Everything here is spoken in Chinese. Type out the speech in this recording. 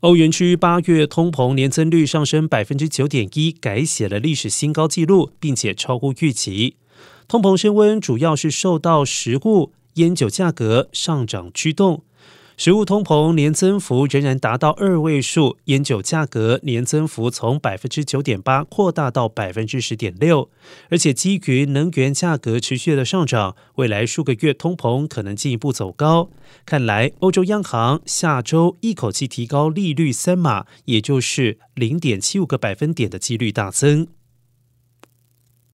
欧元区八月通膨年增率上升百分之九点一，改写了历史新高纪录，并且超乎预期。通膨升温主要是受到食物、烟酒价格上涨驱动。食物通膨年增幅仍然达到二位数，烟酒价格年增幅从百分之九点八扩大到百分之十点六，而且基于能源价格持续的上涨，未来数个月通膨可能进一步走高。看来欧洲央行下周一口气提高利率三码，也就是零点七五个百分点的几率大增。